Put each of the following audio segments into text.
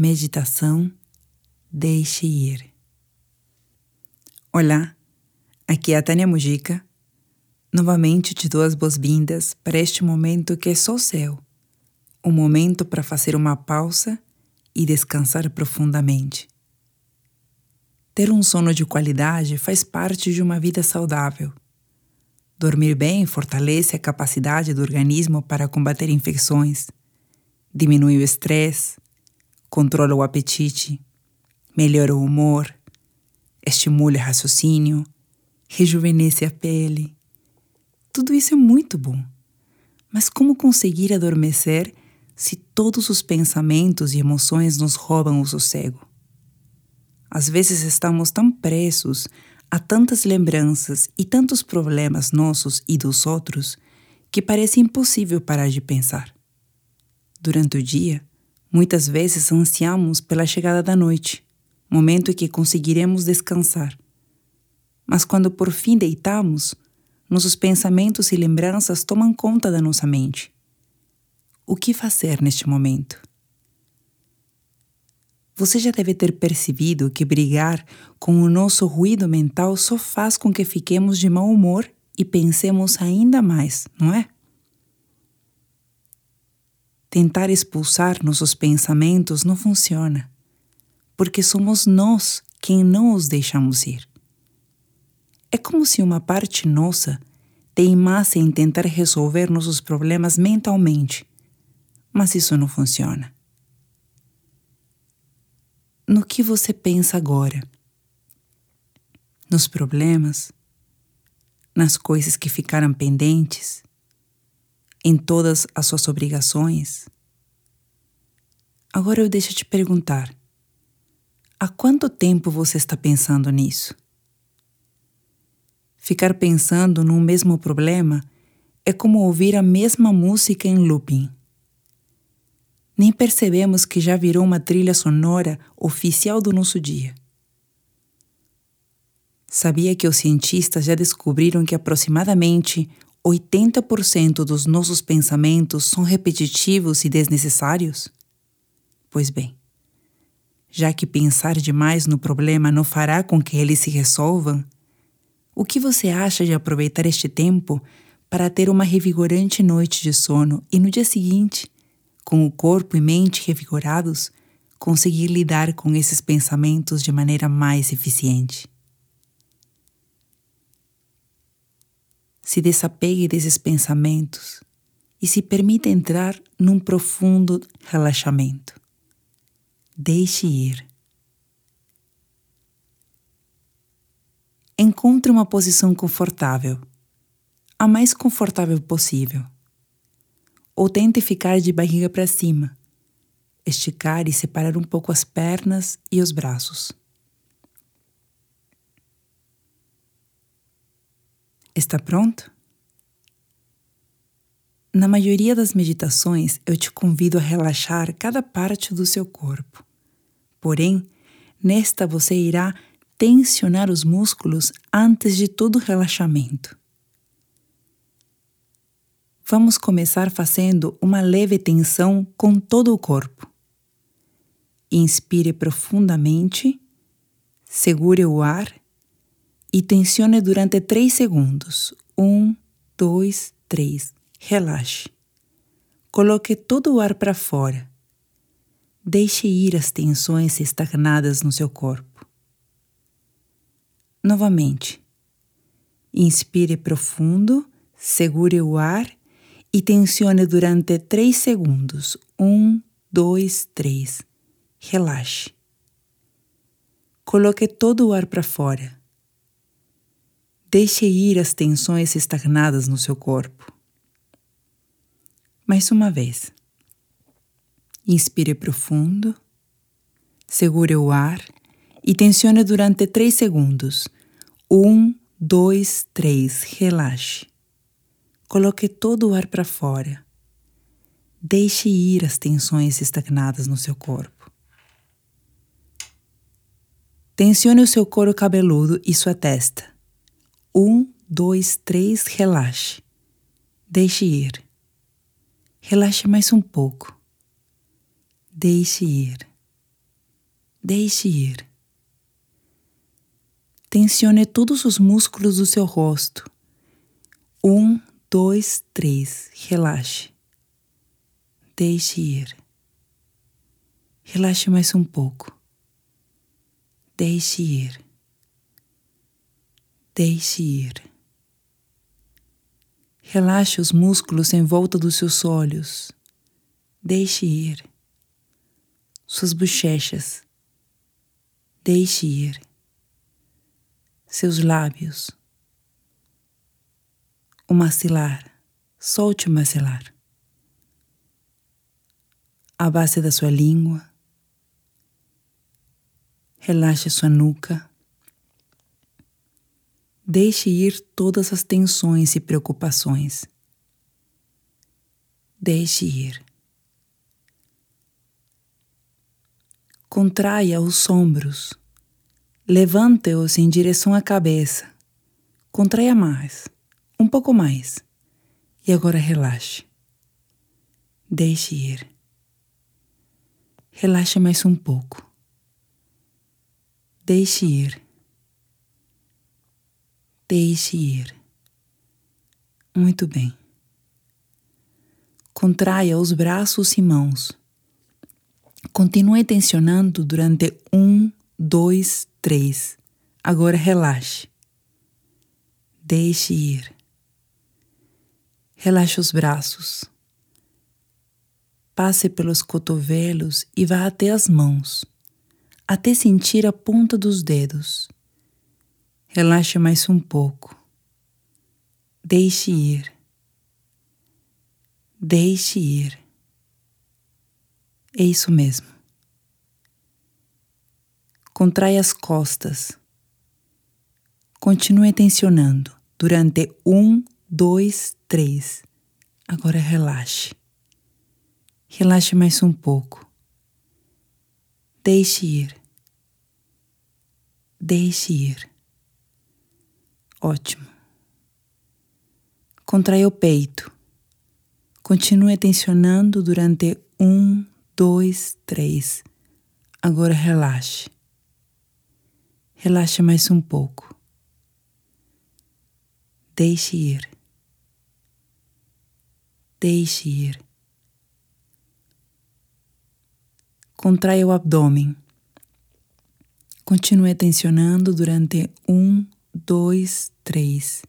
Meditação Deixe Ir. Olá, aqui é a Tânia Mujica. Novamente te dou as boas-vindas para este momento que é só seu. Um momento para fazer uma pausa e descansar profundamente. Ter um sono de qualidade faz parte de uma vida saudável. Dormir bem fortalece a capacidade do organismo para combater infecções, diminui o estresse, controla o apetite, melhora o humor, estimula o raciocínio, rejuvenesce a pele. Tudo isso é muito bom. Mas como conseguir adormecer se todos os pensamentos e emoções nos roubam o sossego? Às vezes estamos tão presos a tantas lembranças e tantos problemas nossos e dos outros que parece impossível parar de pensar. Durante o dia, muitas vezes ansiamos pela chegada da noite momento em que conseguiremos descansar. Mas quando por fim deitamos, nossos pensamentos e lembranças tomam conta da nossa mente. O que fazer neste momento? Você já deve ter percebido que brigar com o nosso ruído mental só faz com que fiquemos de mau humor e pensemos ainda mais, não é? Tentar expulsar nossos pensamentos não funciona porque somos nós quem não os deixamos ir. É como se uma parte nossa teimasse em tentar resolver nossos problemas mentalmente, mas isso não funciona. No que você pensa agora? Nos problemas? Nas coisas que ficaram pendentes? Em todas as suas obrigações? Agora eu deixo te perguntar: Há quanto tempo você está pensando nisso? Ficar pensando num mesmo problema é como ouvir a mesma música em looping. Nem percebemos que já virou uma trilha sonora oficial do nosso dia. Sabia que os cientistas já descobriram que aproximadamente 80% dos nossos pensamentos são repetitivos e desnecessários? Pois bem, já que pensar demais no problema não fará com que eles se resolvam? O que você acha de aproveitar este tempo para ter uma revigorante noite de sono e no dia seguinte, com o corpo e mente revigorados, conseguir lidar com esses pensamentos de maneira mais eficiente? Se desapegue desses pensamentos e se permita entrar num profundo relaxamento. Deixe ir. Encontre uma posição confortável, a mais confortável possível. Ou tente ficar de barriga para cima, esticar e separar um pouco as pernas e os braços. Está pronto? Na maioria das meditações, eu te convido a relaxar cada parte do seu corpo. Porém, nesta você irá tensionar os músculos antes de todo relaxamento. Vamos começar fazendo uma leve tensão com todo o corpo. Inspire profundamente, segure o ar e tensione durante 3 segundos. 1, 2, 3. Relaxe. Coloque todo o ar para fora Deixe ir as tensões estagnadas no seu corpo. Novamente. Inspire profundo, segure o ar e tensione durante 3 segundos. 1, 2, 3. Relaxe. Coloque todo o ar para fora. Deixe ir as tensões estagnadas no seu corpo. Mais uma vez. Inspire profundo, segure o ar e tensione durante 3 segundos. 1, 2, 3, relaxe. Coloque todo o ar para fora. Deixe ir as tensões estagnadas no seu corpo. Tensione o seu couro cabeludo e sua testa. 1, 2, 3, relaxe. Deixe ir. Relaxe mais um pouco. Deixe ir. Deixe ir. Tensione todos os músculos do seu rosto. Um, dois, três. Relaxe. Deixe ir. Relaxe mais um pouco. Deixe ir. Deixe ir. Relaxe os músculos em volta dos seus olhos. Deixe ir. Suas bochechas. Deixe ir. Seus lábios. O maxilar. Solte o maxilar. A base da sua língua. Relaxe sua nuca. Deixe ir todas as tensões e preocupações. Deixe ir. Contraia os ombros. Levante-os em direção à cabeça. Contraia mais, um pouco mais. E agora relaxe. Deixe ir. Relaxe mais um pouco. Deixe ir. Deixe ir. Muito bem. Contraia os braços e mãos. Continue tensionando durante um, dois, três. Agora relaxe. Deixe ir. Relaxe os braços. Passe pelos cotovelos e vá até as mãos, até sentir a ponta dos dedos. Relaxe mais um pouco. Deixe ir. Deixe ir. É isso mesmo. Contrai as costas. Continue tensionando durante um, dois, três. Agora relaxe. Relaxe mais um pouco. Deixe ir. Deixe ir. Ótimo. Contraia o peito. Continue tensionando durante um, dois, três. Agora relaxe. Relaxe mais um pouco. Deixe ir. Deixe ir. Contraia o abdômen. Continue tensionando durante um, dois, três.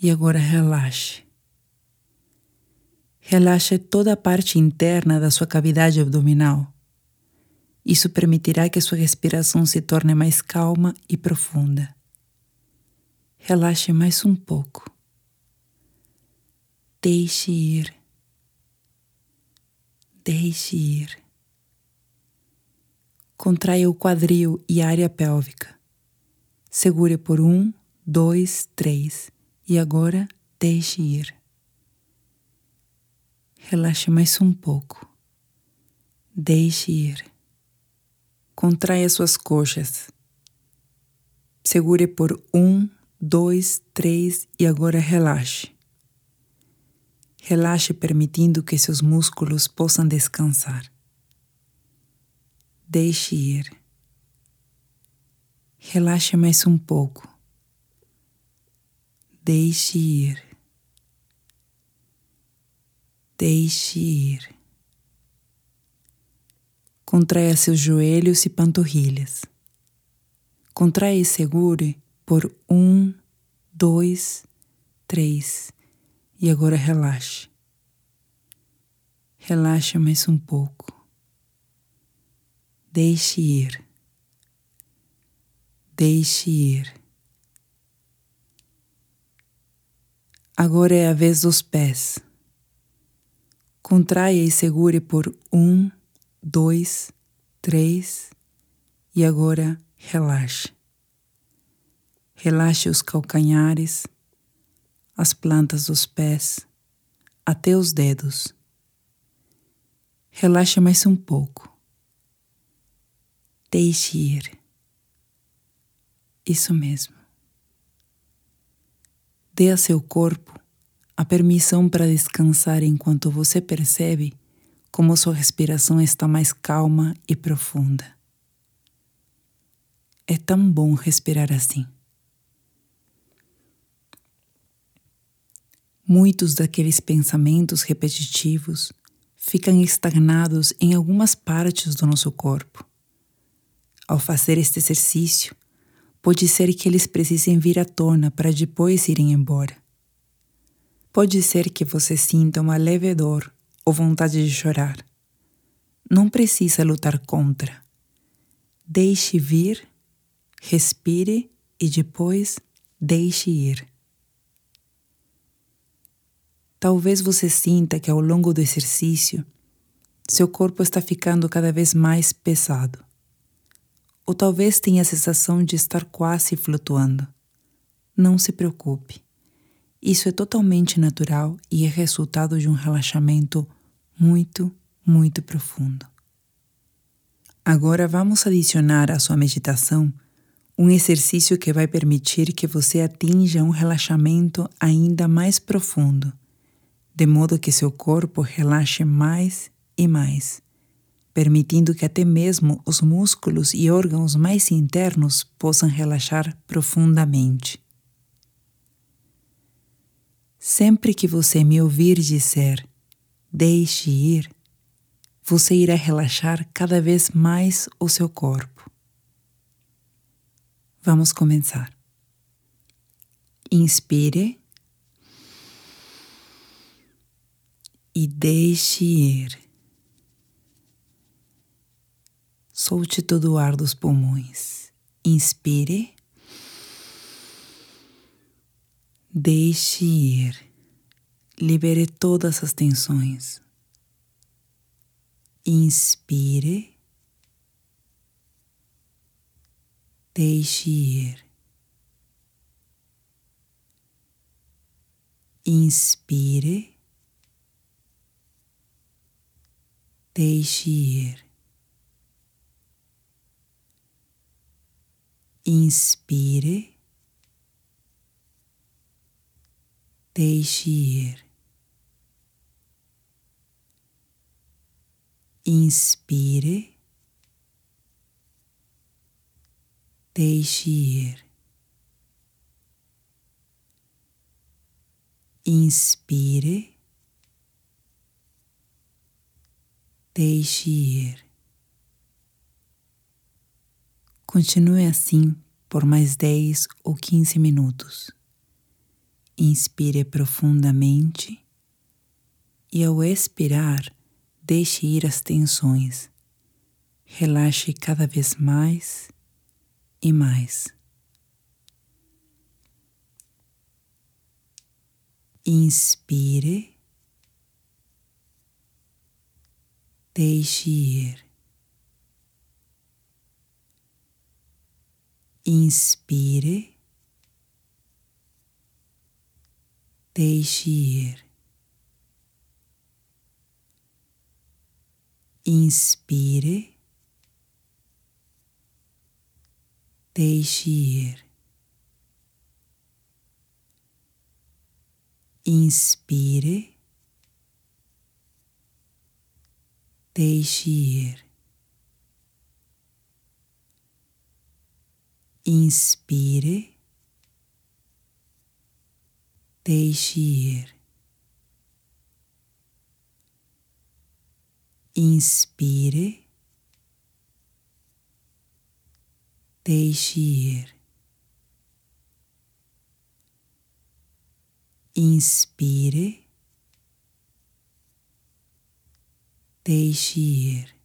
E agora relaxe. Relaxe toda a parte interna da sua cavidade abdominal. Isso permitirá que sua respiração se torne mais calma e profunda. Relaxe mais um pouco. Deixe ir. Deixe ir. Contraia o quadril e a área pélvica. Segure por um, dois, três e agora deixe ir. Relaxe mais um pouco. Deixe ir. Contraia suas coxas. Segure por um, dois, três e agora relaxe. Relaxe permitindo que seus músculos possam descansar. Deixe ir. Relaxe mais um pouco. Deixe ir. Deixe ir. Contraia seus joelhos e panturrilhas. Contraia e segure por um, dois, três. E agora relaxe. Relaxe mais um pouco. Deixe ir. Deixe ir. Agora é a vez dos pés. Contraia e segure por um, dois, três e agora relaxe. Relaxe os calcanhares, as plantas dos pés, até os dedos. Relaxe mais um pouco. Deixe ir. Isso mesmo. Dê a seu corpo a permissão para descansar enquanto você percebe como sua respiração está mais calma e profunda. É tão bom respirar assim. Muitos daqueles pensamentos repetitivos ficam estagnados em algumas partes do nosso corpo. Ao fazer este exercício, pode ser que eles precisem vir à tona para depois irem embora. Pode ser que você sinta uma leve dor ou vontade de chorar. Não precisa lutar contra. Deixe vir, respire e depois deixe ir. Talvez você sinta que ao longo do exercício, seu corpo está ficando cada vez mais pesado. Ou talvez tenha a sensação de estar quase flutuando. Não se preocupe. Isso é totalmente natural e é resultado de um relaxamento muito, muito profundo. Agora vamos adicionar à sua meditação um exercício que vai permitir que você atinja um relaxamento ainda mais profundo, de modo que seu corpo relaxe mais e mais, permitindo que até mesmo os músculos e órgãos mais internos possam relaxar profundamente. Sempre que você me ouvir dizer deixe ir, você irá relaxar cada vez mais o seu corpo. Vamos começar. Inspire e deixe ir. Solte todo o ar dos pulmões. Inspire. Deixe ir. Libere todas as tensões. Inspire. Deixe ir. Inspire. Deixe ir. Inspire. Deixe ir. Inspire. Deixe ir. Inspire. Deixe ir. Continue assim por mais 10 ou 15 minutos. Inspire profundamente e, ao expirar, deixe ir as tensões. Relaxe cada vez mais e mais. Inspire, deixe ir. Inspire Deixe ir. Inspire. Deixe ir. Inspire. Deixe ir. Inspire. Deixe ir. Inspire. Deixe ir. Inspire. Deixe ir.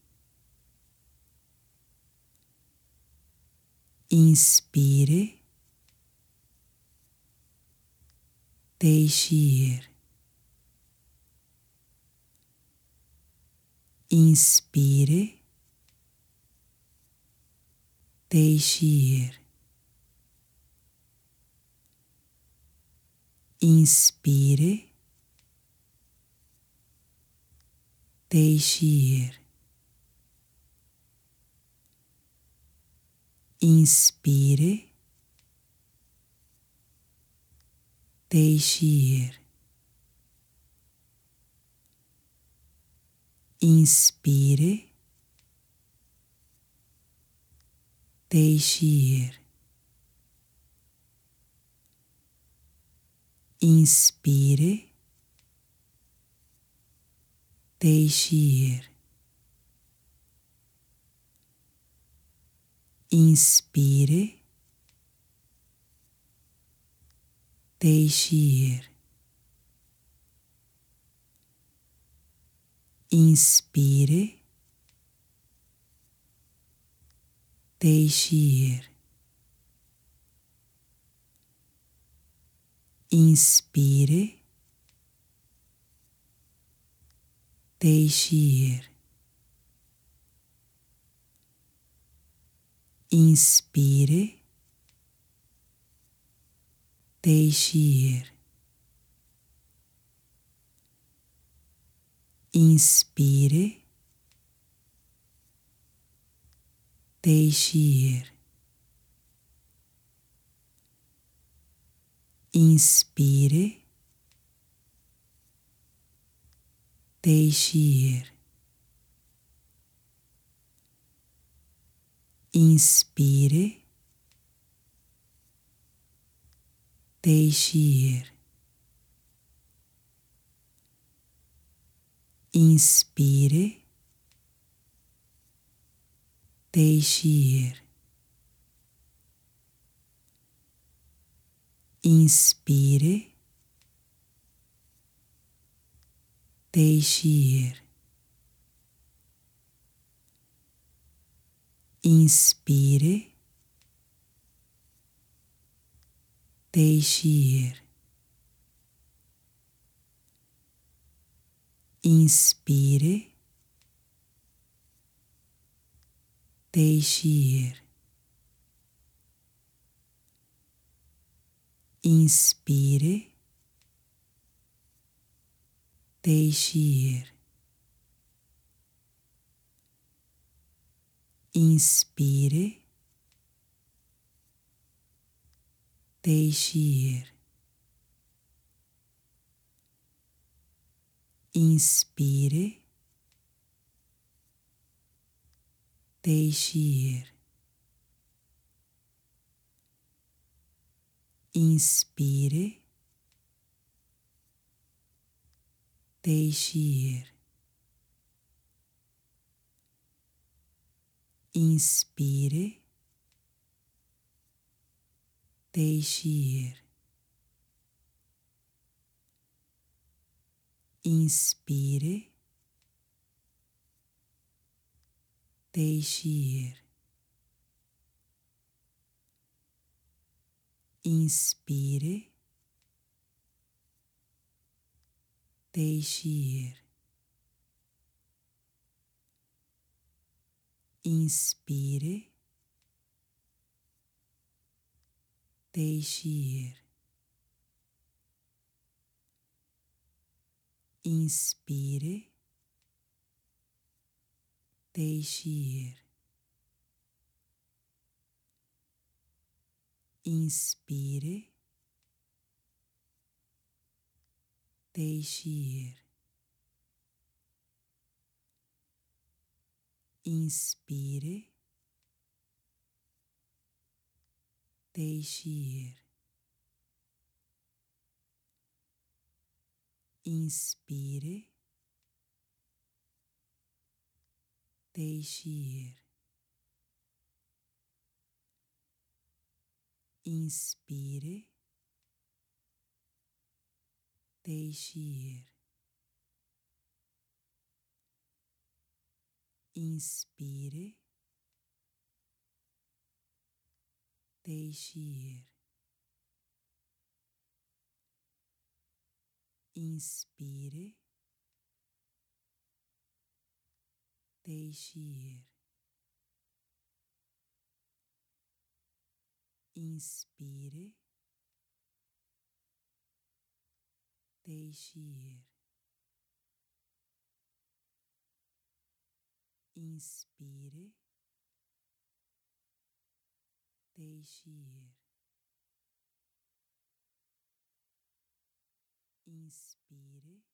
Inspire. Deixe ir. Inspire. Deixe ir. Inspire. Deixe ir. Inspire. Deixe ir. Inspire. Deixe ir. Inspire. Deixe ir. Inspire. Deixe ir. Inspire. Deixe ir. Inspire. Deixe ir. Inspire. Deixe ir. Inspire. Deixe ir. Inspire. Deixe ir. Inspire. Deixe ir. Inspire. Deixe ir. Inspire. Deixe ir. Inspire. Deixe ir. Inspire. Deixe ir. Inspire. Deixe ir. Inspire. Deixe ir. Inspire. Deixe ir. Inspire. Deixe ir. Inspire. Deixe ir. Inspire. Deixe ir. Inspire. Deixe ir. Inspire. Deixe ir. Inspire. Deixe ir. Inspire. Deixe ir. Inspire. Deixe ir. Inspire. Deixe ir. Inspire. Deixe ir. Inspire. Deixe ir. Inspire. Deixe ir. Inspire. Deixe ir. Inspire. Deixe ir. Inspire.